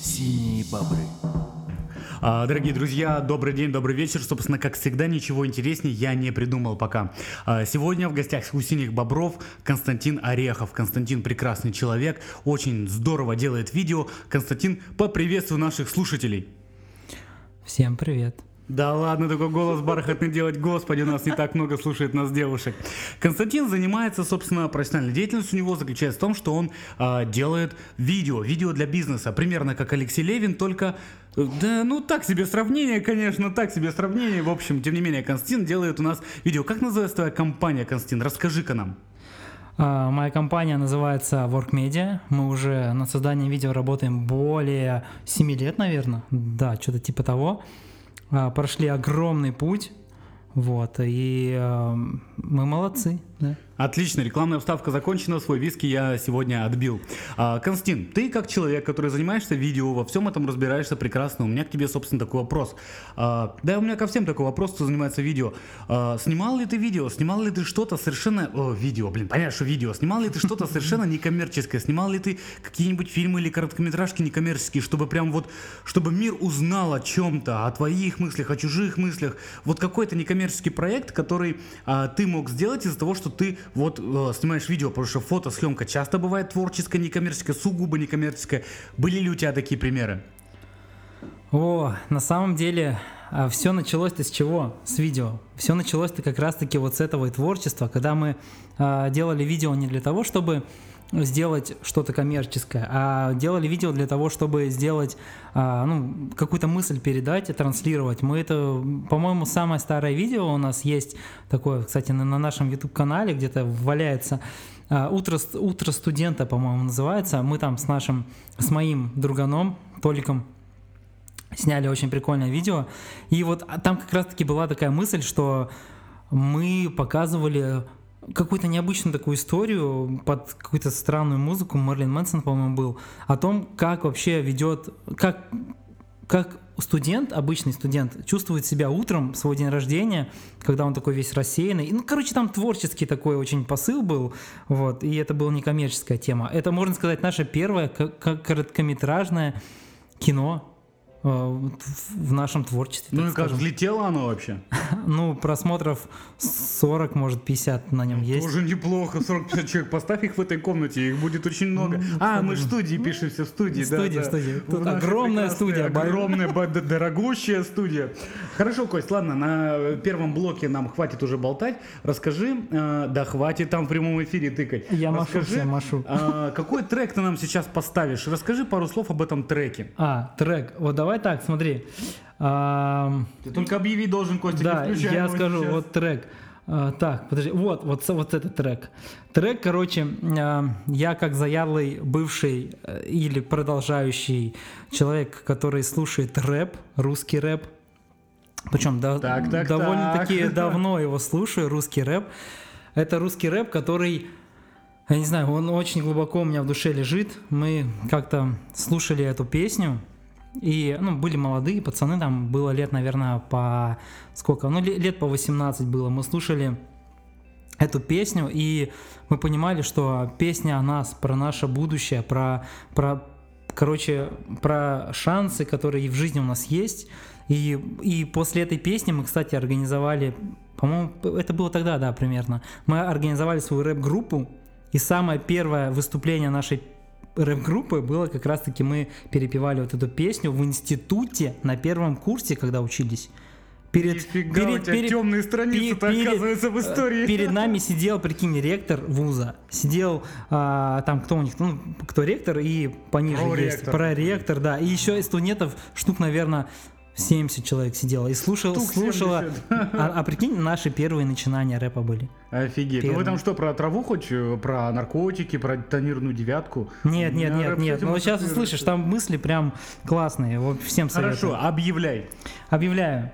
Синие бобры. А, Дорогие друзья, добрый день, добрый вечер. Собственно, как всегда, ничего интереснее я не придумал пока. А, Сегодня в гостях у синих бобров Константин Орехов. Константин прекрасный человек, очень здорово делает видео. Константин, поприветствуй наших слушателей. Всем привет. Да ладно, такой голос бархатный делать, господи, нас не так много слушает нас девушек. Константин занимается, собственно, профессиональной деятельностью у него заключается в том, что он а, делает видео, видео для бизнеса, примерно как Алексей Левин, только, э, да, ну так себе сравнение, конечно, так себе сравнение, в общем, тем не менее, Константин делает у нас видео. Как называется твоя компания, Константин? Расскажи-ка нам. А, Моя компания называется Work Media. Мы уже над созданием видео работаем более 7 лет, наверное. Да, что-то типа того. А, Прошли огромный путь. Вот, и э, мы молодцы, да. Отлично, рекламная вставка закончена, свой виски я сегодня отбил. А, Константин, ты как человек, который занимаешься видео, во всем этом разбираешься прекрасно, у меня к тебе, собственно, такой вопрос. А, да, у меня ко всем такой вопрос, кто занимается видео. А, снимал ли ты видео, снимал ли ты что-то совершенно... О, видео, блин, понятно, что видео. Снимал ли ты что-то совершенно некоммерческое? Снимал ли ты какие-нибудь фильмы или короткометражки некоммерческие, чтобы прям вот, чтобы мир узнал о чем-то, о твоих мыслях, о чужих мыслях? Вот какой-то некоммерческий проект, который а, ты мог сделать из-за того, что ты вот э, снимаешь видео, потому что фотосъемка часто бывает творческая, некоммерческая, сугубо некоммерческая. Были ли у тебя такие примеры? О, на самом деле, все началось-то с чего? С видео. Все началось-то как раз-таки вот с этого и творчества, когда мы а, делали видео не для того, чтобы сделать что-то коммерческое, а делали видео для того, чтобы сделать, а, ну, какую-то мысль передать и транслировать. Мы это, по-моему, самое старое видео у нас есть такое, кстати, на, на нашем YouTube-канале где-то валяется. А, Утро, утро студента, по-моему, называется. Мы там с нашим, с моим друганом Толиком сняли очень прикольное видео. И вот а, там как раз-таки была такая мысль, что мы показывали какую-то необычную такую историю под какую-то странную музыку, Мерлин Мэнсон, по-моему, был, о том, как вообще ведет, как, как студент, обычный студент, чувствует себя утром, свой день рождения, когда он такой весь рассеянный. Ну, короче, там творческий такой очень посыл был, вот, и это была некоммерческая тема. Это, можно сказать, наше первое короткометражное кино, в нашем творчестве. Ну и как, взлетело оно вообще? Ну, просмотров 40, может, 50 на нем есть. Тоже неплохо, 40-50 человек, поставь их в этой комнате, их будет очень много. Ну, а, мы в студии пишемся, в студии, студии. В Тут огромная студия, Огромная, дорогущая студия. Хорошо, Кость, ладно, на первом блоке нам хватит уже болтать. Расскажи, э, да хватит там в прямом эфире тыкать. Я машу всем, машу. а, какой трек ты нам сейчас поставишь? Расскажи пару слов об этом треке. А, трек. Вот давай так, смотри. Ты только объявить должен, Костя, да, я скажу, сейчас. вот трек. А, так, подожди, вот, вот, вот этот трек. Трек, короче, а, я как заядлый бывший э, или продолжающий человек, который слушает рэп, русский рэп, причем да, Так, так, довольно-таки так. давно его слушаю, русский рэп. Это русский рэп, который, я не знаю, он очень глубоко у меня в душе лежит. Мы как-то слушали эту песню, и, ну, были молодые пацаны, там было лет, наверное, по сколько, ну, ле- лет по 18 было. Мы слушали эту песню, и мы понимали, что песня о нас, про наше будущее, про, про короче, про шансы, которые в жизни у нас есть. И, и после этой песни мы, кстати, организовали, по-моему, это было тогда, да, примерно, мы организовали свою рэп-группу, и самое первое выступление нашей рэп-группы было как раз-таки мы перепевали вот эту песню в институте на первом курсе, когда учились. Перед, Нифига у тебя темные страницы-то, перед- оказывается, в истории. э, Перед нами сидел, прикинь, ректор вуза. Сидел а, там кто у них, ну, кто ректор и пониже есть. Проректор. Проректор, да. И еще студентов штук, наверное, 70 человек сидело. И слушал, Штук слушала. 70. А, а прикинь, наши первые начинания рэпа были. Офигеть. Ну вы там что, про траву хоть, э, про наркотики, про тонированную девятку? Нет, нет, нет, нет. Ну сейчас услышишь, там мысли прям классные. Вот всем советую. Хорошо, объявляй. Объявляю.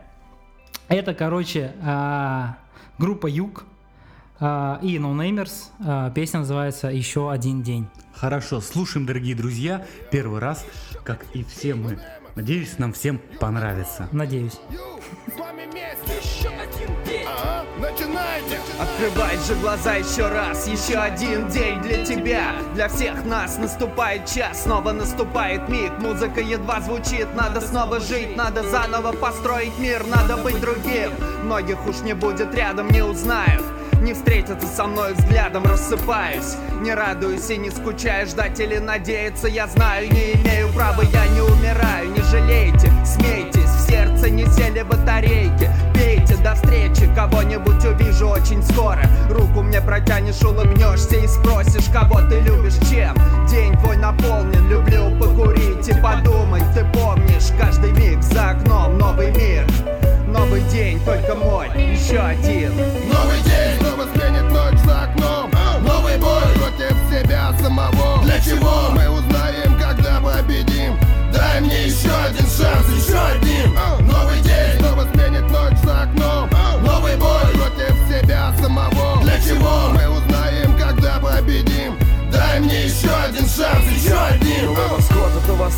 Это, короче, а, группа Юг а, и No. А, Песня называется «Еще один день». Хорошо, слушаем, дорогие друзья, первый раз, как и все мы. Надеюсь, нам всем понравится. Надеюсь. С вами вместе Еще один день Ага, начинаем Открывайте! Открывай же глаза еще раз Еще один день для тебя Для всех нас наступает час Снова наступает миг Музыка едва звучит Надо снова жить Надо заново построить мир Надо быть другим Многих уж не будет рядом Не узнают не встретятся со мной взглядом, рассыпаюсь. Не радуюсь и не скучаю, ждать или надеяться Я знаю, не имею права, я не умираю. Не жалейте, смейтесь, в сердце не сели батарейки. Пейте, до встречи, кого-нибудь увижу очень скоро. Руку мне протянешь, улыбнешься и спросишь, кого ты любишь, чем? День твой наполнен, люблю покурить и подумать. Ты помнишь, каждый миг за окном новый мир. Новый день, только мой, еще один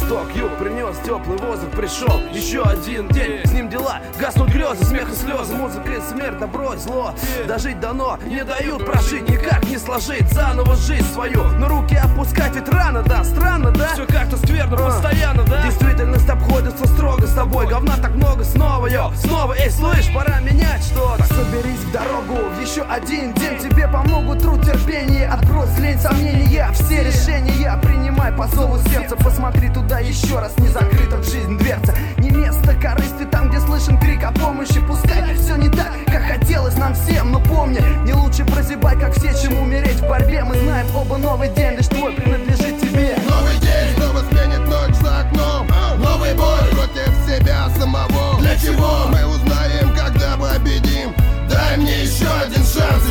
восток, юг принес теплый воздух Пришел еще один день, с ним дела. Гаснут грезы, смех и слезы Музыка и смерть, добро и зло. Дожить дано, не дают прожить Никак не сложить. Заново жизнь свою Но руки опускать ведь рано, да, странно, да? Все как-то скверно, постоянно, да? Действительность обходится строго с тобой. Говна так много, снова, йо, снова. Эй, слышь, пора менять что-то. Соберись в дорогу, в еще один день. Тебе помогут труд, терпение. Отбрось лень, сомнения. Все решения принимай по зову сердца. Посмотри туда еще раз, не закрыта в жизнь дверца. Не место корысти там, где слышен крик о помощи. Пускай все не так, как хотелось нам всем Но помни, не лучше прозябать, как все, чем умереть в борьбе. Мы знаем оба новый день, лишь твой принадлежит тебе. Новый день снова сменит ночь за окном? Новый бой против себя самого. Для чего? Мы узнаем, когда победим. Дай мне еще один шанс,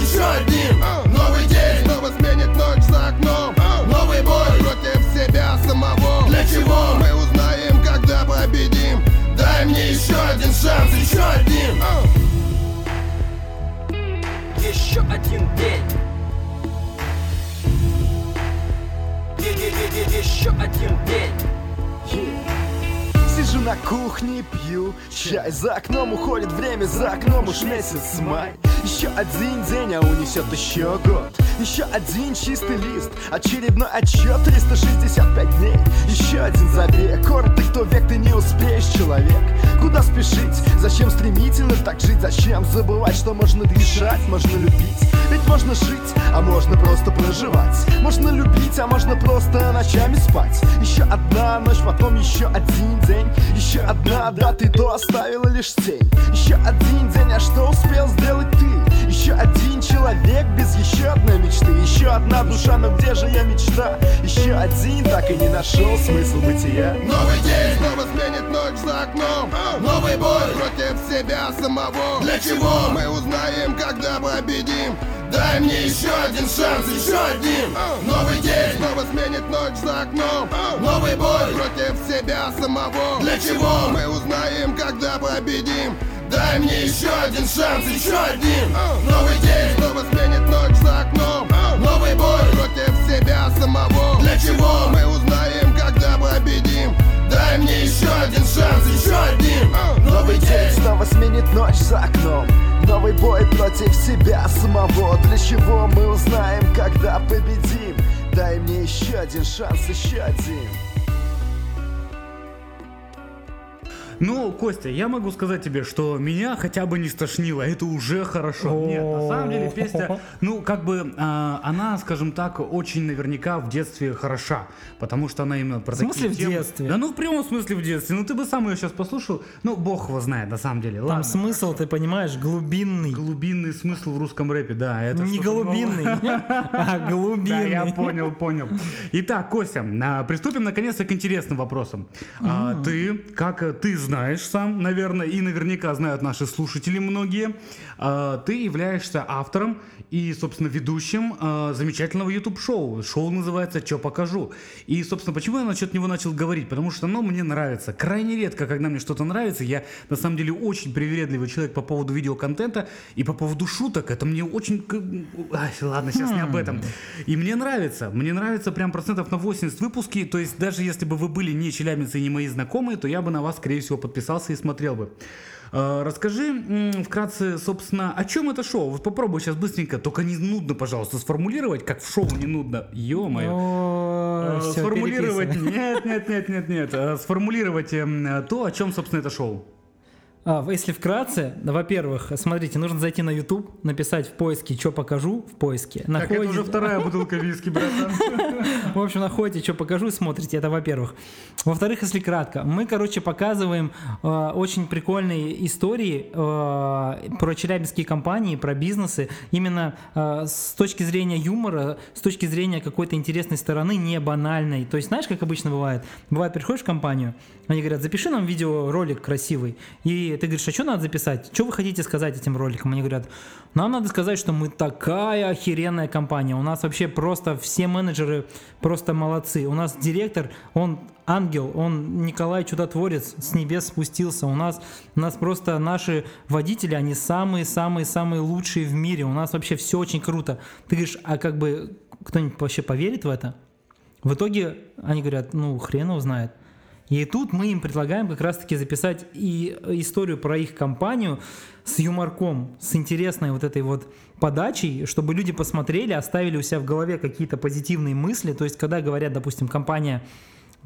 Сижу на кухне пью. Чай За окном уходит время, за окном уж месяц май Еще один день, а унесет еще год. Еще один чистый лист Очередной отчет. 365 дней. Еще один забег. Коротко, кто век, ты не успеешь, человек. Куда спешить? Зачем стремительно так жить? Зачем забывать, что можно дышать, можно любить? Ведь можно жить, а можно просто проживать. Можно любить, а можно просто ночами спать. Еще одна ночь, потом еще один день. Еще одна, да ты то оставила лишь тень. Еще один день, а что успел сделать ты? Еще один человек без еще одной мечты. Еще одна душа, но где же я мечта? Еще один так и не нашел смысл бытия. Новый день снова сменит ночь за окном. Новый бой против себя самого. Для чего мы узнаем, когда победим? Дай мне еще один шанс, еще один. Новый день снова сменит ночь за окном. Новый бой против себя самого. Для чего мы узнаем, когда победим Дай мне еще один шанс, еще один. Новый день снова сменит ночь за окном. Новый бой против себя самого. Для чего мы узнаем, когда победим? Дай мне еще один шанс, еще один. Новый день. Снова сменит ночь за окном. Новый бой против себя самого. Для чего мы узнаем, когда победим? Дай мне еще один шанс, еще один Ну, Костя, я могу сказать тебе, что меня хотя бы не стошнило, это уже хорошо. Нет, на самом деле песня, ну, как бы, а, она, скажем так, очень наверняка в детстве хороша, потому что она именно про В смысле такие в темы. детстве? Да ну, в прямом смысле в детстве. Ну, ты бы сам ее сейчас послушал, ну, бог его знает, на самом деле. Там Ладно, смысл, ты понимаешь, глубинный. Глубинный смысл в русском рэпе, да. Это Не что-то голубинный, новое. а Да, глубинный. я понял, понял. Итак, Костя, а, приступим наконец-то к интересным вопросам. А, Ты, как э, ты знаешь сам, наверное, и наверняка знают наши слушатели многие, ты являешься автором и, собственно, ведущим а, замечательного YouTube-шоу. Шоу называется «Чё покажу». И, собственно, почему я насчет него начал говорить? Потому что оно мне нравится. Крайне редко, когда мне что-то нравится, я, на самом деле, очень привередливый человек по поводу видеоконтента и по поводу шуток. Это мне очень... Ай, ладно, сейчас не об этом. И мне нравится. Мне нравится прям процентов на 80 выпуски. То есть даже если бы вы были не челябинцы и не мои знакомые, то я бы на вас, скорее всего, подписался и смотрел бы. А, Расскажи вкратце, собственно, о чем это шоу? Вот попробуй сейчас быстренько, только не нудно, пожалуйста, сформулировать, как в шоу не нудно. Ё-моё. Всё, Сформулировать, нет, нет, нет, нет, нет. А, Сформулировать эм, то, о чем, собственно, это шоу. А, если вкратце, во-первых, смотрите, нужно зайти на YouTube, написать в поиске, что покажу в поиске. Так это Находите- уже вторая бутылка виски, братан. В общем, находите, что покажу, и смотрите. Это во-первых. Во-вторых, если кратко, мы, короче, показываем э, очень прикольные истории э, про челябинские компании, про бизнесы, именно э, с точки зрения юмора, с точки зрения какой-то интересной стороны, не банальной. То есть, знаешь, как обычно бывает? Бывает, приходишь в компанию, они говорят, запиши нам видеоролик красивый. И ты говоришь, а что надо записать? Что вы хотите сказать этим роликом? Они говорят, нам надо сказать, что мы такая охеренная компания. У нас вообще просто все менеджеры просто молодцы. У нас директор, он ангел, он Николай Чудотворец с небес спустился. У нас, у нас просто наши водители, они самые-самые-самые лучшие в мире. У нас вообще все очень круто. Ты говоришь, а как бы кто-нибудь вообще поверит в это? В итоге они говорят, ну хрен его знает. И тут мы им предлагаем как раз-таки записать и историю про их компанию с юморком, с интересной вот этой вот подачей, чтобы люди посмотрели, оставили у себя в голове какие-то позитивные мысли. То есть, когда говорят, допустим, компания,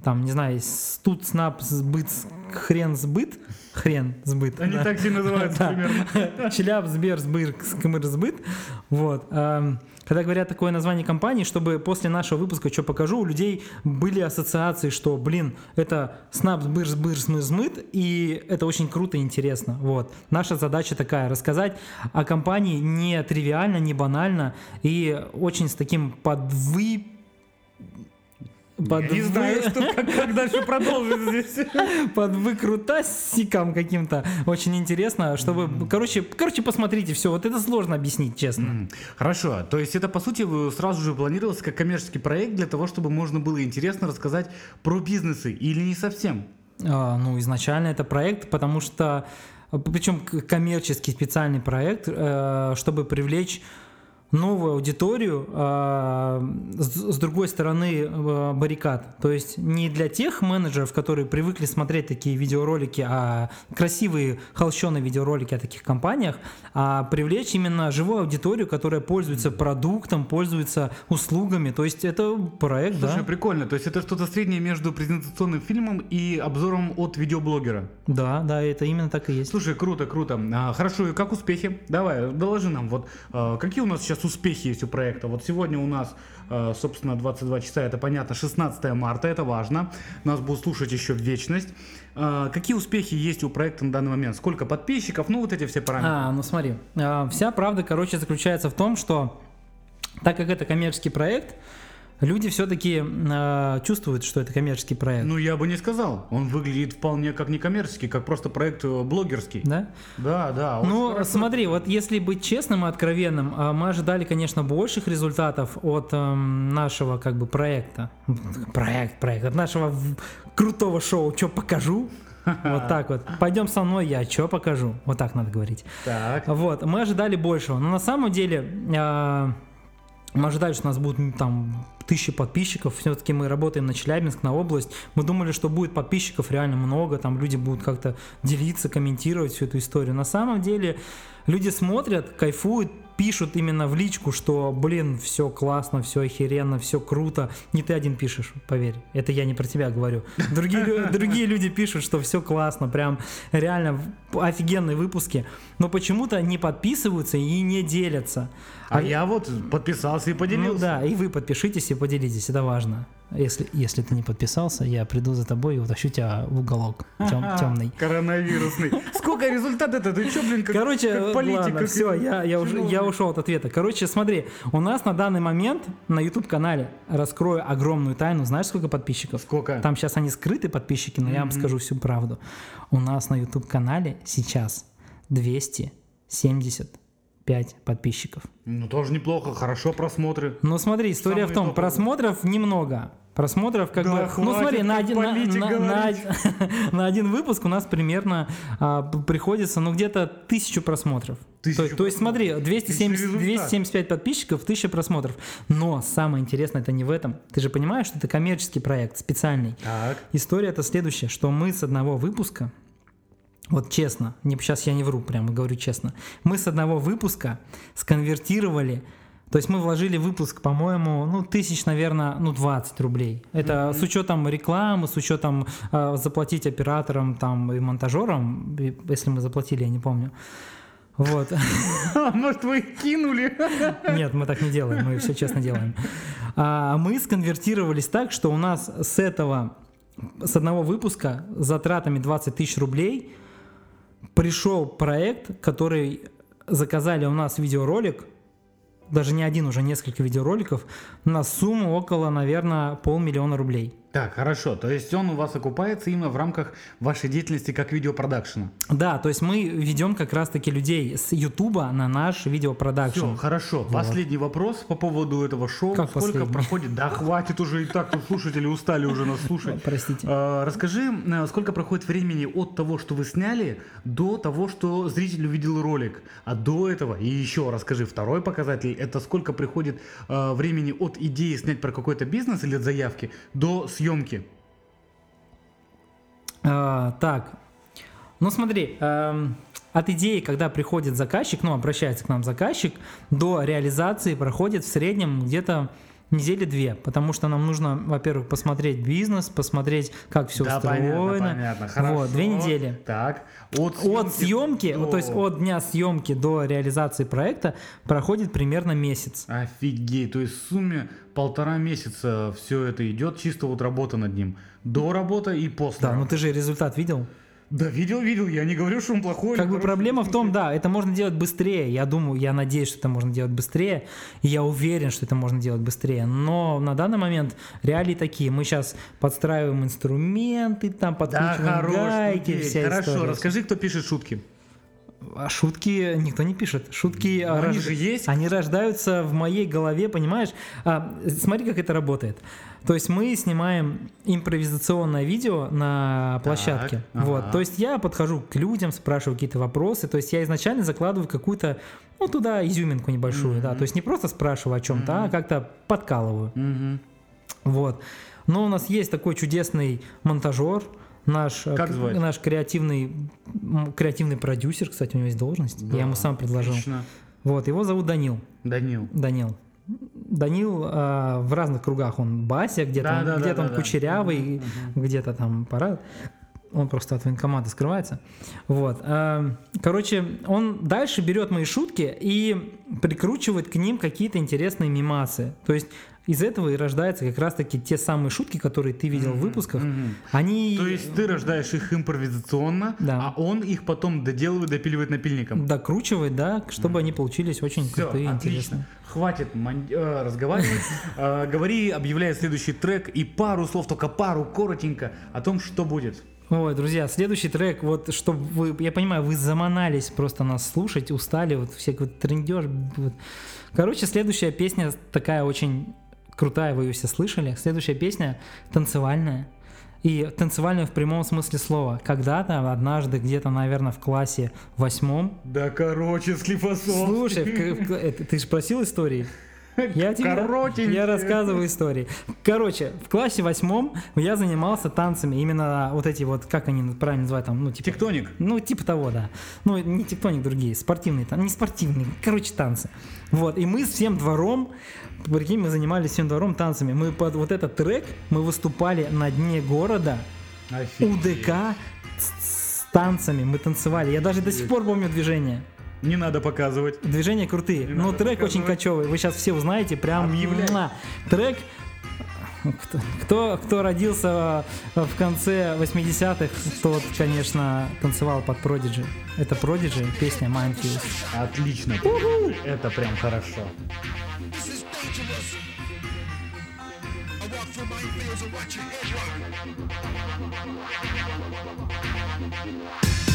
там, не знаю, тут снап сбыт, хрен сбыт, хрен сбыт. Они да. так все называются Да. примерно. Челяб, Сбер, Сбыр, Скмыр, Сбыт. Вот. эм, Когда говорят такое название компании, чтобы после нашего выпуска, что покажу, у людей были ассоциации, что, блин, это Снап, Сбыр, Сбыр, Смыр, Смыт, и это очень круто и интересно. Вот. Наша задача такая, рассказать о компании не тривиально, не банально, и очень с таким подвы... Я не знаю, что, как, как дальше продолжить здесь. под выкрутасиком каким-то. Очень интересно, чтобы... Короче, короче, посмотрите все. Вот это сложно объяснить, честно. М, Хорошо, то есть это по сути вы сразу же планировалось как коммерческий проект для того, чтобы можно было интересно рассказать про бизнесы или не совсем? А, ну, изначально это проект, потому что... Причем коммерческий специальный проект, э, чтобы привлечь новую аудиторию э, с, с другой стороны э, баррикад. То есть не для тех менеджеров, которые привыкли смотреть такие видеоролики, а красивые холщеные видеоролики о таких компаниях, а привлечь именно живую аудиторию, которая пользуется продуктом, пользуется услугами. То есть это проект, Слушай, да? прикольно. То есть это что-то среднее между презентационным фильмом и обзором от видеоблогера. Да, да, это именно так и есть. Слушай, круто, круто. А, хорошо, и как успехи? Давай, доложи нам, вот а, какие у нас сейчас успехи есть у проекта? Вот сегодня у нас, а, собственно, 22 часа, это понятно, 16 марта, это важно. Нас будут слушать еще в вечность. А, какие успехи есть у проекта на данный момент? Сколько подписчиков? Ну, вот эти все параметры. А, ну смотри, а, вся правда, короче, заключается в том, что так как это коммерческий проект, люди все-таки чувствуют, что это коммерческий проект. Ну, я бы не сказал. Он выглядит вполне как некоммерческий, как просто проект э, блогерский. да? Да, да. Ну, хорошо. смотри, вот если быть честным и откровенным, а, мы ожидали, конечно, больших результатов от эм, нашего как бы проекта. Проект, проект, от нашего крутого шоу «Чё покажу?» Вот так вот. Пойдем со мной, я что покажу? Вот так надо говорить. Так. Вот, мы ожидали большего. Но на самом деле а, мы ожидали, что у нас будут м, там тысячи подписчиков. Все-таки мы работаем на Челябинск, на область. Мы думали, что будет подписчиков реально много. Там люди будут как-то делиться, комментировать всю эту историю. На самом деле люди смотрят, кайфуют, пишут именно в личку, что, блин, все классно, все охеренно, все круто. Не ты один пишешь, поверь. Это я не про тебя говорю. Другие, другие люди пишут, что все классно, прям реально офигенные выпуски. Но почему-то не подписываются и не делятся. А я вот подписался и Ну поделился. да, и вы подпишитесь и поделитесь, это важно. Если, если ты не подписался, я приду за тобой и утащу тебя в уголок темный. Коронавирусный. Сколько результат это? Ты что, блин, как, Короче, как политик? ладно, как все, я, я, уже, я ушел от ответа. Короче, смотри, у нас на данный момент на YouTube-канале раскрою огромную тайну. Знаешь, сколько подписчиков? Сколько? Там сейчас они скрыты, подписчики, но я вам скажу всю правду. У нас на YouTube-канале сейчас 275 подписчиков. Ну, тоже неплохо, хорошо просмотры. Ну смотри, история Самые в том, топовые. просмотров немного. Просмотров как Да бы... Ну хватит, смотри, на один, на, на- на на один выпуск у нас примерно а, приходится, ну где-то тысячу просмотров. Тысячу то, то есть смотри, 270, результат. 275 подписчиков, 1000 просмотров. Но самое интересное это не в этом. Ты же понимаешь, что это коммерческий проект, специальный. Так. История это следующая, что мы с одного выпуска вот честно, не, сейчас я не вру, прямо говорю честно, мы с одного выпуска сконвертировали, то есть мы вложили выпуск, по-моему, ну, тысяч, наверное, ну, 20 рублей. Это с учетом рекламы, с учетом э, заплатить операторам там и монтажерам, если мы заплатили, я не помню. Вот. Может, вы их кинули? Нет, мы так не делаем, мы все честно делаем. А мы сконвертировались так, что у нас с этого, с одного выпуска с затратами 20 тысяч рублей пришел проект, который заказали у нас видеоролик, даже не один, уже несколько видеороликов, на сумму около, наверное, полмиллиона рублей. Так, хорошо. То есть он у вас окупается именно в рамках вашей деятельности как видеопродакшена. Да, то есть мы ведем как раз-таки людей с Ютуба на наш видеопродакшн. Все, хорошо. Последний вопрос по поводу этого шоу. Как Сколько последний? проходит? Да хватит уже и так, тут слушатели устали уже нас слушать. Простите. А, Расскажи, э, сколько проходит времени от того, что вы сняли, до того, что зритель увидел ролик. А до этого, и еще расскажи, второй показатель, это сколько приходит э, времени от идеи снять про какой-то бизнес или от заявки до съемки. А, так, ну смотри, эм, от идеи, когда приходит заказчик, ну обращается к нам заказчик, до реализации проходит в среднем где-то недели две, потому что нам нужно, во-первых, посмотреть бизнес, посмотреть, как все да, устроено. понятно, понятно. Хорошо. Вот, две недели. Так, от От съемки, до- вот, то есть от дня съемки до реализации проекта проходит примерно месяц. Офигеть, то есть в сумме полтора месяца все это идет, чисто вот работа над ним. До работы и после. Да, ну ты же результат видел. Да, видел, видел, я не говорю, что он плохой. Как бы проблема в том, да, это можно делать быстрее. Я думаю, я надеюсь, что это можно делать быстрее. И я уверен, что это можно делать быстрее. Но на данный момент реалии такие. Мы сейчас подстраиваем инструменты, там Да, подкручиваем хорош, гайки, окей, вся Хорошо, история. расскажи, кто пишет шутки. А шутки никто не пишет. Шутки Ну, а, они рож- же есть. Они рождаются в моей голове, понимаешь? А, смотри, как это работает. То есть мы снимаем импровизационное видео на площадке. ага. Вот. То есть я подхожу к людям, спрашиваю какие-то вопросы. То есть я изначально закладываю какую-то, ну, туда изюминку небольшую, да. То есть не просто спрашиваю о чем-то, а как-то подкалываю. Мгм. Вот. Но у нас есть такой чудесный монтажер, наш, э, Как звать? наш креативный, креативный продюсер, кстати, у него есть должность. я ему сам предложил. Отлично. Вот, его зовут Данил. Данил. Данил. Данил э, в разных кругах он Бася, где-то Да, он, да, да, где-то да, он да. кучерявый, где-то там парад. Он просто от военкомата скрывается. Вот. э, Короче, он дальше берет мои шутки и прикручивает к ним какие-то интересные мимасы. То есть из этого и рождаются как раз-таки те самые шутки, которые ты видел в выпусках. мгм. Они То есть ты рождаешь их импровизационно, Да. а он их потом доделывает, допиливает напильником. докручивает, да, чтобы они получились очень Все, крутые, отлично. интересные. Хватит мон- э, разговаривать. Э, Говори, объявляй следующий трек и пару слов, только пару, коротенько, о том, что будет. Ой, друзья, следующий трек, вот чтобы вы, я понимаю, вы заманались просто нас слушать, устали, вот все вот трендеж. Вот. Короче, следующая песня такая очень крутая, вы ее все слышали. Следующая песня танцевальная. И танцевальная в прямом смысле слова. Когда-то, однажды, где-то, наверное, в классе восьмом. Да, короче, Склифосовский. Слушай, это ты же просил истории? Я тебе я рассказываю истории. Короче, в классе восьмом я занимался танцами. Именно вот эти вот, как они правильно называют, там, ну, типа... Тектоник. Ну, типа того, да. Ну, не тектоник, другие, спортивные, там, не спортивные, короче, танцы. Вот, и мы с всем двором, прикинь, мы занимались всем двором танцами. Мы под вот этот трек, мы выступали на дне города, Офигеть. УДК с, с танцами, мы танцевали. Я даже до сих пор помню движение. Не надо показывать. Движения крутые. Не Но надо трек очень показывать. кочевый. Вы сейчас все узнаете. Прям Объявляй. муа. трек. Кто, кто, кто родился в конце 80-х, тот, конечно, танцевал под Prodigy. Это Prodigy, песня Mindfuse. Отлично. Это прям хорошо. This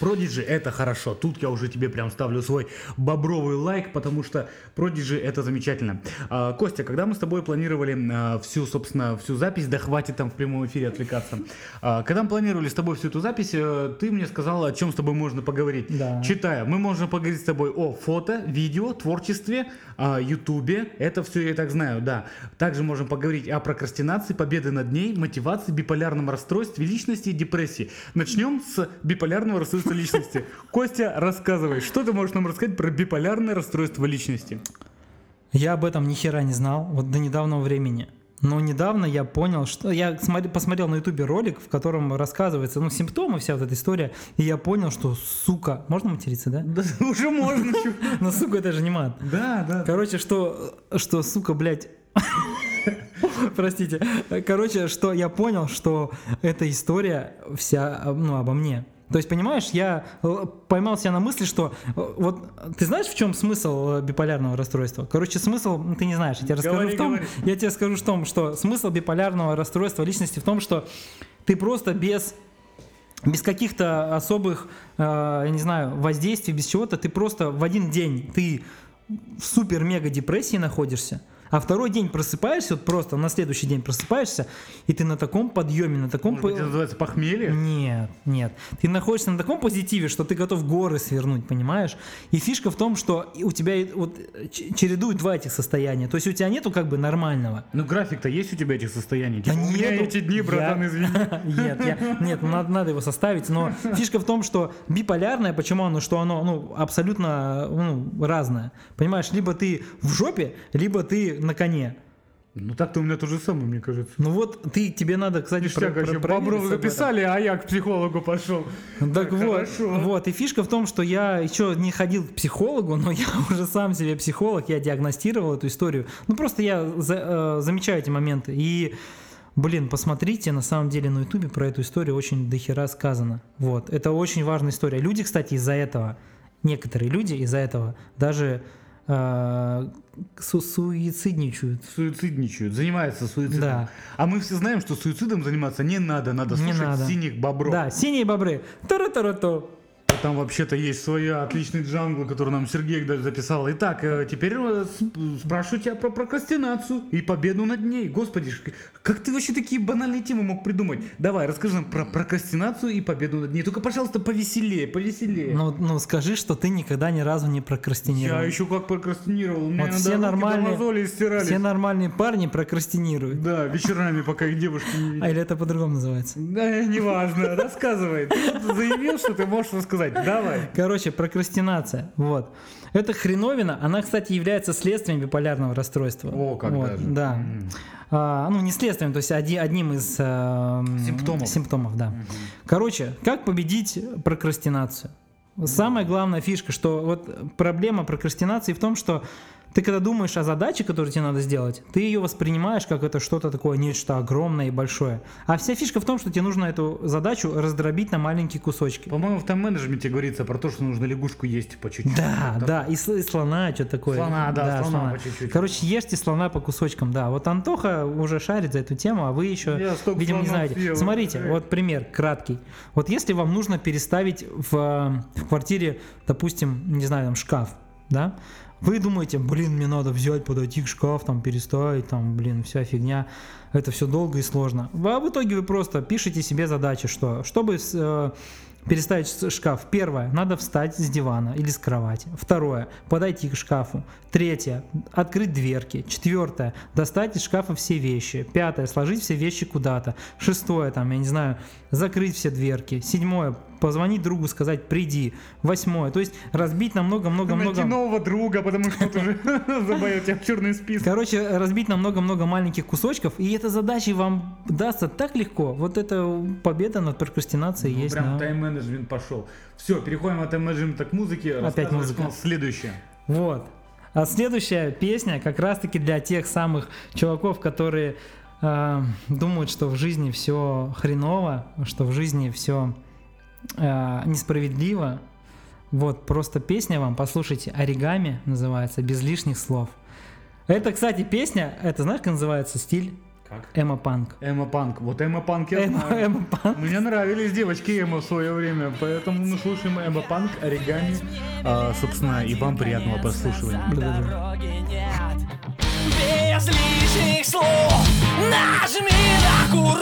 Продиджи это хорошо. Тут я уже тебе прям ставлю свой бобровый лайк, потому что Продиджи это замечательно. А, Костя, когда мы с тобой планировали а, всю, собственно, всю запись, да хватит там в прямом эфире отвлекаться. А, когда мы планировали с тобой всю эту запись, э, ты мне сказал, о чем с тобой можно поговорить. Да. Читая, мы можем поговорить с тобой о фото, видео, творчестве, о ютубе. Это все я и так знаю, да. Также можем поговорить о прокрастинации, победы над ней, мотивации, биполярном расстройстве личности и депрессии. Начнем с биполярного расстройства личности. Костя, рассказывай, что ты можешь нам рассказать про биполярное расстройство личности? Я об этом ни хера не знал, вот до недавнего времени. Но недавно я понял, что я смотри- посмотрел на ютубе ролик, в котором рассказывается, ну, симптомы, вся вот эта история, и я понял, что, сука, можно материться, да? Да уже можно. Но, сука, это же не мат. Да, да. Короче, что, что, сука, блядь, простите, короче, что я понял, что эта история вся, ну, обо мне. То есть, понимаешь, я э, поймал себя на мысли, что э, вот ты знаешь, в чем смысл э, биполярного расстройства? Короче, смысл, ну, ты не знаешь, я тебе расскажу Говори, в том, говори. я тебе скажу в том, что смысл биполярного расстройства личности в том, что ты просто без без каких-то особых, э, я не знаю, воздействий, без чего-то, ты просто в один день ты в супер-мега депрессии находишься, а второй день просыпаешься, вот просто на следующий день просыпаешься, и ты на таком подъеме, на таком... Может быть, это называется похмелье? Нет, нет. Ты находишься на таком позитиве, что ты готов горы свернуть, понимаешь? И фишка в том, что у тебя вот ч- чередуют два этих состояния. То есть у тебя нету как бы нормального. Ну график-то есть у тебя этих состояний? Да Типа, у меня эти дни, братан, Я- извини. Нет, я- нет, ну, надо, надо его составить, но фишка в том, что биполярное, почему оно, что оно ну, абсолютно ну, разное. Понимаешь, либо ты в жопе, либо ты на коне. Ну так-то у меня то же самое, мне кажется. Ну вот ты, тебе надо, кстати, Ништяк, про- про- проверить Бобров об этом. записали, а я к психологу пошел. Так вот, Хорошо. вот, и фишка в том, что я еще не ходил к психологу, но я уже сам себе психолог, я диагностировал эту историю. Ну просто я за- э, замечаю эти моменты. И, блин, посмотрите, на самом деле на ютубе про эту историю очень дохера сказано. Вот, это очень важная история. Люди, кстати, из-за этого, некоторые люди из-за этого даже э, су- суицидничают. Суицидничают, занимаются суицидом. Да. А мы все знаем, что суицидом заниматься не надо, надо Не слушать надо. синих бобров. Да, синие бобры. Тару-тару-ту. Там вообще-то есть свой отличный джангл, который нам Сергей даже записал. Итак, э, теперь э, спрашиваю тебя про прокрастинацию и победу над ней. Господи, как ты вообще такие банальные темы мог придумать? Давай, расскажи нам про прокрастинацию и победу над ней. Только, пожалуйста, повеселее, повеселее. Ну, ну скажи, что ты никогда ни разу не прокрастинировал. Я еще как прокрастинировал. У меня Вот все нормальные, все нормальные парни прокрастинируют. Да, вечерами, пока их девушки не видят. А или это по-другому называется? Да, неважно, рассказывай. Ты заявил, что ты можешь рассказать. Давай. Короче, прокрастинация. Вот. Эта хреновина, она, кстати, является следствием биполярного расстройства. О, как Вот, даже. Да. А, ну, не следствием, то есть оди- одним из эм, Симптомов. симптомов, да. Короче, как победить прокрастинацию? Самая главная фишка, что вот проблема прокрастинации в том, что ты когда думаешь о задаче, которую тебе надо сделать, ты ее воспринимаешь как это что-то такое, нечто огромное и большое. А вся фишка в том, что тебе нужно эту задачу раздробить на маленькие кусочки. По-моему, в тайм-менеджменте говорится про то, что нужно лягушку есть по чуть-чуть. Да, Вот да, и, и слона, что такое. Слона, да, слона по чуть-чуть. Короче, ешьте слона по кусочкам, да. Вот Антоха уже шарит за эту тему, а вы еще, Я видимо, не знаете. съел. Смотрите, вот пример краткий. Вот если вам нужно переставить в, э, в квартире, допустим, не знаю, там шкаф, да, вы думаете, блин, мне надо взять, подойти к шкаф, там, переставить, там, блин, вся фигня. Это все долго и сложно. А в итоге вы просто пишете себе задачи, что, чтобы э, переставить шкаф. Первое, надо встать с дивана или с кровати. Второе, подойти к шкафу. Третье, открыть дверки. Четвертое, достать из шкафа все вещи. Пятое, сложить все вещи куда-то. Шестое, там, я не знаю, закрыть все дверки. Седьмое, позвонить другу, сказать приди. Восьмое, то есть разбить на Найти много-много-много... нового друга, потому что тут уже забавят тебя в черный список. Короче, разбить на много-много маленьких кусочков, и эта задача вам дастся так легко. Вот это победа над прокрастинацией Ну, есть. прям тайм-менеджмент пошел. Все, переходим от тайм-менеджмента к музыке. Опять музыка. Следующее. Вот. А следующая песня как раз-таки для тех самых чуваков, которые э, думают, что в жизни все хреново, что в жизни все несправедливо. Вот, просто песня вам, послушайте, «Оригами» называется, без лишних слов. Это, кстати, песня, это знаешь, как называется стиль? Как? Эмо-панк. Эмо Панк. Вот Эмо Панк я Эмо- знаю. эмо-панк. Мне нравились девочки Эмо в свое время, поэтому мы слушаем Эмо Панк, Оригами. А, собственно, и вам приятного прослушивания. Дороги нет Без лишних слов Нажми на курок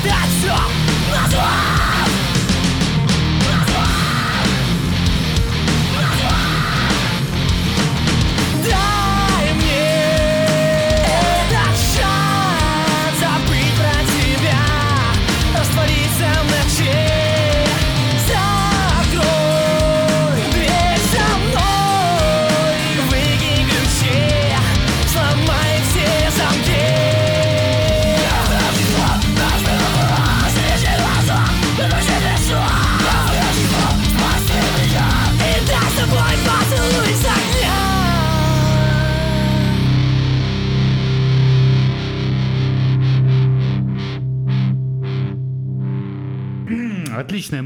нельзя подать все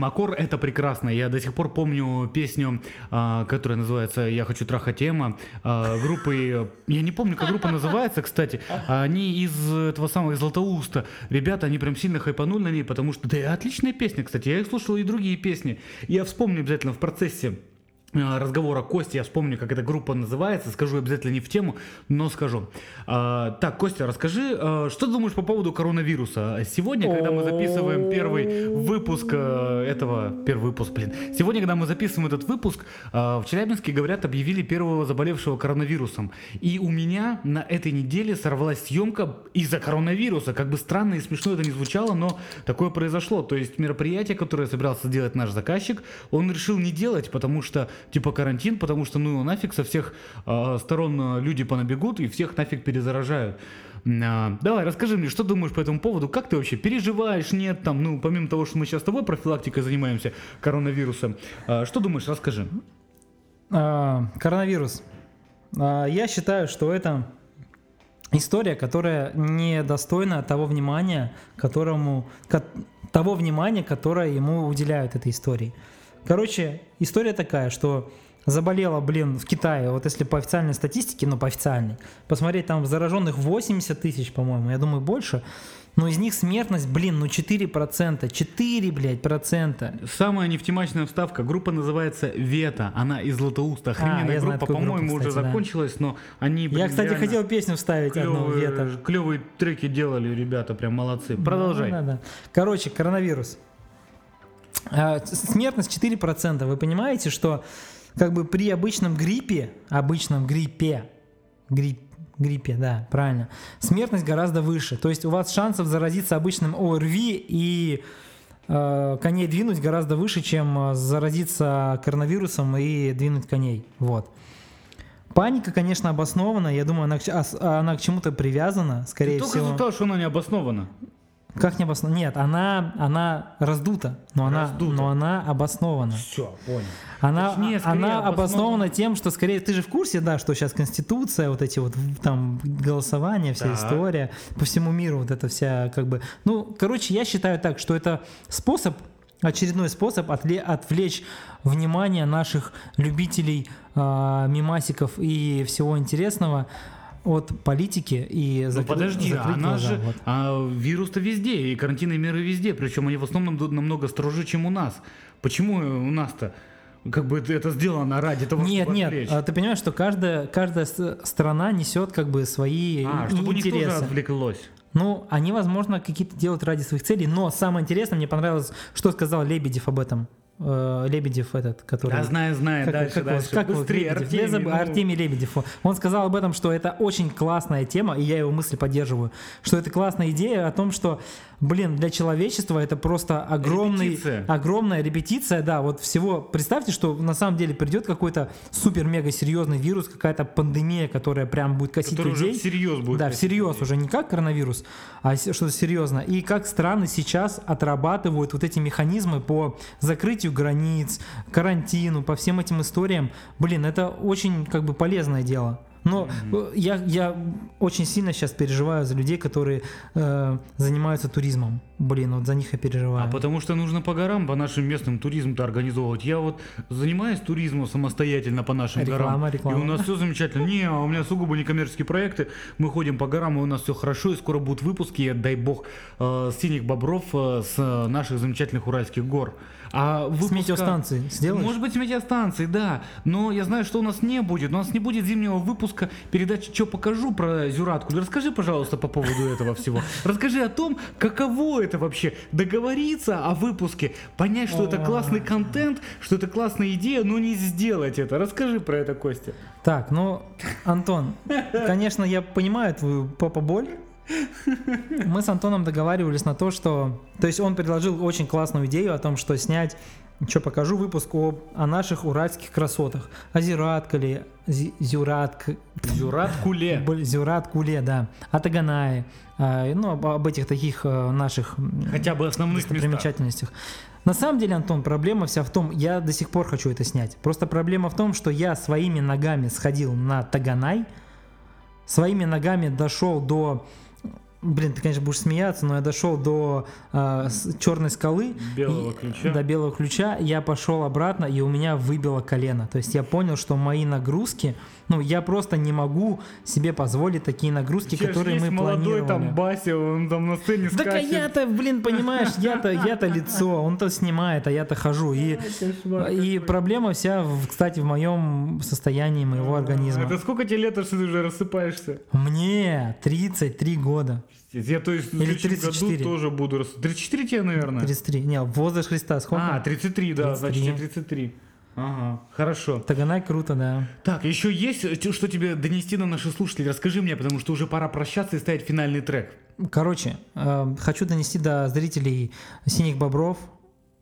Макор, это прекрасно. Я до сих пор помню песню, а, которая называется «Я хочу трахать Эма», а, группы, я не помню, как группа называется, кстати, они из этого самого, из Златоуста. Ребята, они прям сильно хайпанули на ней, потому что, да, отличная песня, кстати, я их слушал и другие песни. Я вспомню обязательно в процессе разговора Кости, я вспомню, как эта группа называется, скажу обязательно не в тему, но скажу. А, так, Костя, расскажи, а, что ты думаешь по поводу коронавируса? Сегодня, когда мы записываем первый выпуск э, этого, первый выпуск, блин, сегодня, когда мы записываем этот выпуск, а, в Челябинске, говорят, объявили первого заболевшего коронавирусом. И у меня на этой неделе сорвалась съемка из-за коронавируса. Как бы странно и смешно это не звучало, но такое произошло. То есть мероприятие, которое собирался сделать наш заказчик, он решил не делать, потому что типа карантин, потому что ну нафиг со всех э, сторон э, люди понабегут и всех нафиг перезаражают. А, давай, расскажи мне, что думаешь по этому поводу, как ты вообще переживаешь, нет, там, ну, помимо того, что мы сейчас с тобой профилактикой занимаемся коронавирусом, а, что думаешь, расскажи. А, коронавирус. А, я считаю, что это история, которая недостойна того внимания, которому, ко- того внимания, которое ему уделяют этой истории. Короче, история такая, что заболело, блин, в Китае, вот если по официальной статистике, ну по официальной, посмотреть, там зараженных 80 тысяч, по-моему, я думаю, больше, но из них смертность, блин, ну 4%, 4, блядь, процента. Самая нефтемачная вставка, группа называется Вета, она из Златоуста, охрененная А, я знаю группа, по-моему, уже да. закончилась, но они, блин, Я, кстати, хотел песню вставить одну, Вета. клевые, клевые треки делали, ребята, прям молодцы. Продолжай. Ну, да, да. Короче, коронавирус. С- Смертность 4%. Вы понимаете, что как бы при обычном гриппе, обычном гриппе, грипп, гриппе, да, правильно, смертность гораздо выше. То есть у вас шансов заразиться обычным ОРВИ и э, коней двинуть гораздо выше, чем э, заразиться коронавирусом и двинуть коней. Вот. Паника, конечно, обоснована. Я думаю, она она к чему-то привязана, скорее Ты только всего. из-за того, что она не обоснована. Как не обоснована? Нет, она, она раздута, но она, Раздута. но она обоснована. Все, понял. Она, Точнее, она обоснована. обоснована тем, что скорее ты же в курсе, да, что сейчас Конституция, вот эти вот там голосования, вся Да. история по всему миру, вот эта вся как бы. Ну, короче, я считаю так, что это способ, очередной способ отле- отвлечь внимание наших любителей а, мимасиков и всего интересного от политики и Ну закры- подожди, закрыть она глаза, же, вот. а, вирус-то везде, и карантинные меры везде, причем они в основном намного строже, чем у нас. Почему у нас-то как бы это сделано ради того, Нет, чтобы нет, отвлечь? а ты понимаешь, что каждая, каждая страна несет как бы свои А, чтобы тоже интересы. отвлеклось. Ну, они, возможно, какие-то делают ради своих целей, но самое интересное, мне понравилось, что сказал Лебедев об этом. Э, Лебедев этот, который... Да, знаю, знаю, Как, дальше, как дальше. как Быстрее, Лебедев? Артемий, Я забыл, ну. Артемий Лебедев. Он сказал об этом, что это очень классная тема, и я его мысли поддерживаю, что это классная идея о том, что, блин, для человечества это просто огромный, Репетиция. огромная репетиция, да, вот всего. Представьте, что на самом деле придет какой-то супер-мега серьезный вирус, какая-то пандемия, которая прям будет косить Который уже людей. всерьез будет Да, всерьез людей. уже не как коронавирус, а что-то серьезно. И как страны сейчас отрабатывают вот эти механизмы по закрытию границ, карантину, по всем этим историям. Блин, это очень как бы полезное дело. Но э, я, я очень сильно сейчас переживаю за людей, которые э, занимаются туризмом. Блин, вот за них я переживаю. А потому что нужно по горам, по нашим местным туризм-то организовывать. Я вот занимаюсь туризмом самостоятельно по нашим Реклама, горам. реклама. И у нас все замечательно. Не, у меня сугубо некоммерческие проекты. Мы ходим по горам, и у нас все хорошо. И скоро будут выпуски, дай бог, э, синих бобров э, с э, наших замечательных уральских гор. А С выпуска- метеостанции сделаешь? Может быть, с метеостанции, да. Но я знаю, что у нас не будет. У нас не будет зимнего выпуска передачи «Что покажу» про Зюратку. Расскажи, пожалуйста, по поводу этого всего. Расскажи о том, каково это вообще договориться о выпуске, понять, что это классный контент, что это классная идея, но не сделать это. Расскажи про это, Костя. Так, ну, Антон, конечно, я понимаю твою папа-боль. Мы с Антоном договаривались на то, что... То есть он предложил очень классную идею о том, что снять, что покажу, выпуск о, о наших уральских красотах. О Зираткале, Зи- Зюратк... Зюрат Куле. Бл- Зюрат Куле, да. О Таганае. а, ну, об, об этих таких э, наших Хотя бы основных достопримечательностях. На самом деле, Антон, проблема вся в том, я до сих пор хочу это снять. Просто проблема в том, что я своими ногами сходил на Таганай, своими ногами дошел до блин, ты, конечно, будешь смеяться, но я дошел до э, черной скалы. Белого и- ключа. До белого ключа. Я пошел обратно, и у меня выбило колено. То есть я понял, что мои нагрузки, ну, я просто не могу себе позволить такие нагрузки, ж которые мы молодой планировали. там Бася, он там на сцене Так а скачет. я-то, блин, понимаешь, я-то, я-то лицо, он-то снимает, а я-то хожу. И, и проблема вся, кстати, в моем состоянии моего организма. Это сколько тебе лет, что ты уже рассыпаешься? Мне 33 года. Я, то есть, в Или следующем 34. году тоже буду рас- 34 тебе, наверное? 33. Не, возраст Христа сколько? А, 33, да, значит, 33. тебе 33. Ага, хорошо. Таганай круто, да. Так, еще есть, э, что тебе донести на наших слушателей? Расскажи мне, потому что уже пора прощаться и ставить финальный трек. Короче, э, хочу донести до зрителей «Синих бобров».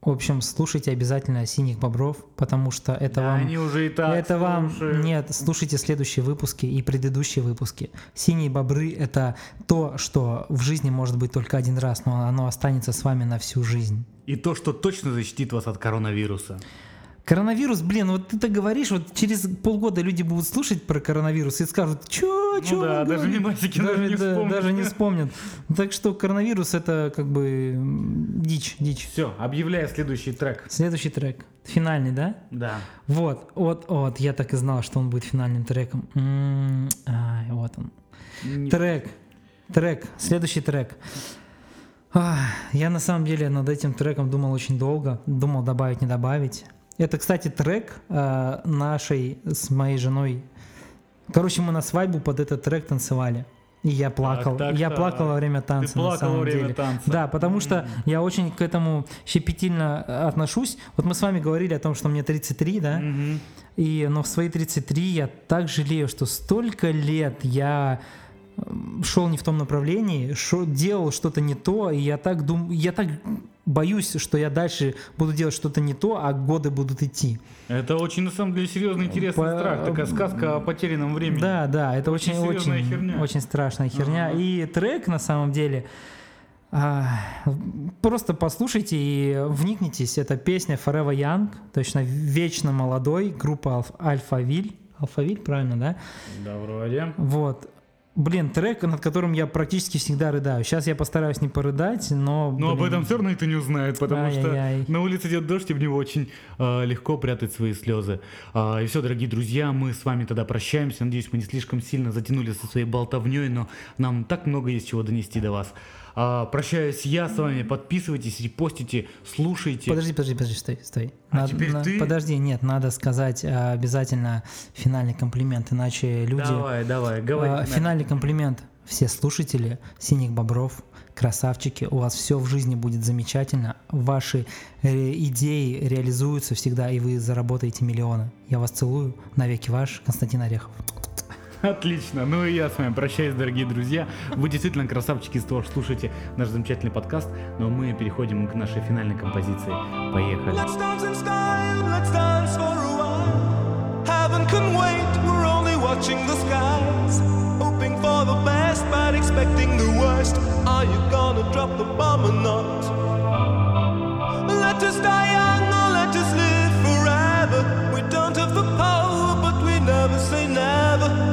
В общем, слушайте обязательно «Синих бобров», потому что это Да, вам... они уже и так это вам... слушают. Нет, слушайте следующие выпуски и предыдущие выпуски. «Синие бобры» — это то, что в жизни может быть только один раз, но оно останется с вами на всю жизнь. И то, что точно защитит вас от коронавируса. Коронавирус, блин, вот ты так говоришь, вот через полгода люди будут слушать про коронавирус и скажут, чё, чё Ну да, даже говорите?» мемасики, наверное, не да, вспомнят. даже не вспомнят. Так что коронавирус это как бы дичь, дичь. Все, объявляю следующий трек. Следующий трек. Финальный, да? Да. Вот, вот, вот, я так и знал, что он будет финальным треком. Ай, вот он. Не- Трек. Трек. Следующий трек. Я на самом деле над этим треком думал очень долго. Думал добавить, не добавить. Это, кстати, трек э, нашей с моей женой. Короче, мы на свадьбу под этот трек танцевали. И я плакал. так, я так. плакал во время танца. на плакал во самом время деле. танца. Да, потому что я очень к этому щепетильно э, отношусь. Вот мы с вами говорили о том, что мне 33, да? Мгм. И, но в свои 33 я так жалею, что столько лет я шел не в том направлении, шо- делал что-то не то, и я так дум, я так боюсь, что я дальше буду делать что-то не то, а годы будут идти. Это очень, на самом деле, серьезный, интересный По- страх. Такая сказка о потерянном времени. Да, да, это Очень очень, очень, херня. очень страшная херня. Ага. И трек на самом деле. а, просто послушайте и вникнитесь. Это песня Forever Young, точно вечно молодой, группа Альфавиль. Алфавиль, правильно, да? Да, вроде. Вот. Блин, трек, над которым я практически всегда рыдаю. Сейчас я постараюсь не порыдать, но... Но об блин, этом все равно никто не узнает, потому Ай-яй-яй. что на улице идет дождь, и в него очень э, легко прятать свои слезы. А, и все, дорогие друзья, мы с вами тогда прощаемся. Надеюсь, мы не слишком сильно затянули со своей болтовней, но нам так много есть чего донести до вас. А, прощаюсь я с вами. Подписывайтесь, репостите, слушайте. Подожди, подожди, подожди, стой, стой. А теперь ты? Подожди, нет, надо сказать а, обязательно финальный комплимент, иначе люди... Давай, давай, говори. А, финальный комплимент. Все слушатели «Синих бобров», красавчики, у вас все в жизни будет замечательно, ваши э, идеи реализуются всегда, и вы заработаете миллионы. Я вас целую, навеки ваш Константин Орехов. Отлично. Ну и я с вами прощаюсь, дорогие друзья. Вы действительно красавчики из того, что слушаете наш замечательный подкаст. Но мы переходим к нашей финальной композиции. Поехали. Let's dance in style, let's dance for a while. Heaven can wait, we're only watching the skies. Hoping for the best, but expecting the worst. Are you gonna drop the bomb or not? Let us die young or let us live forever. We don't have the power, but we never say never.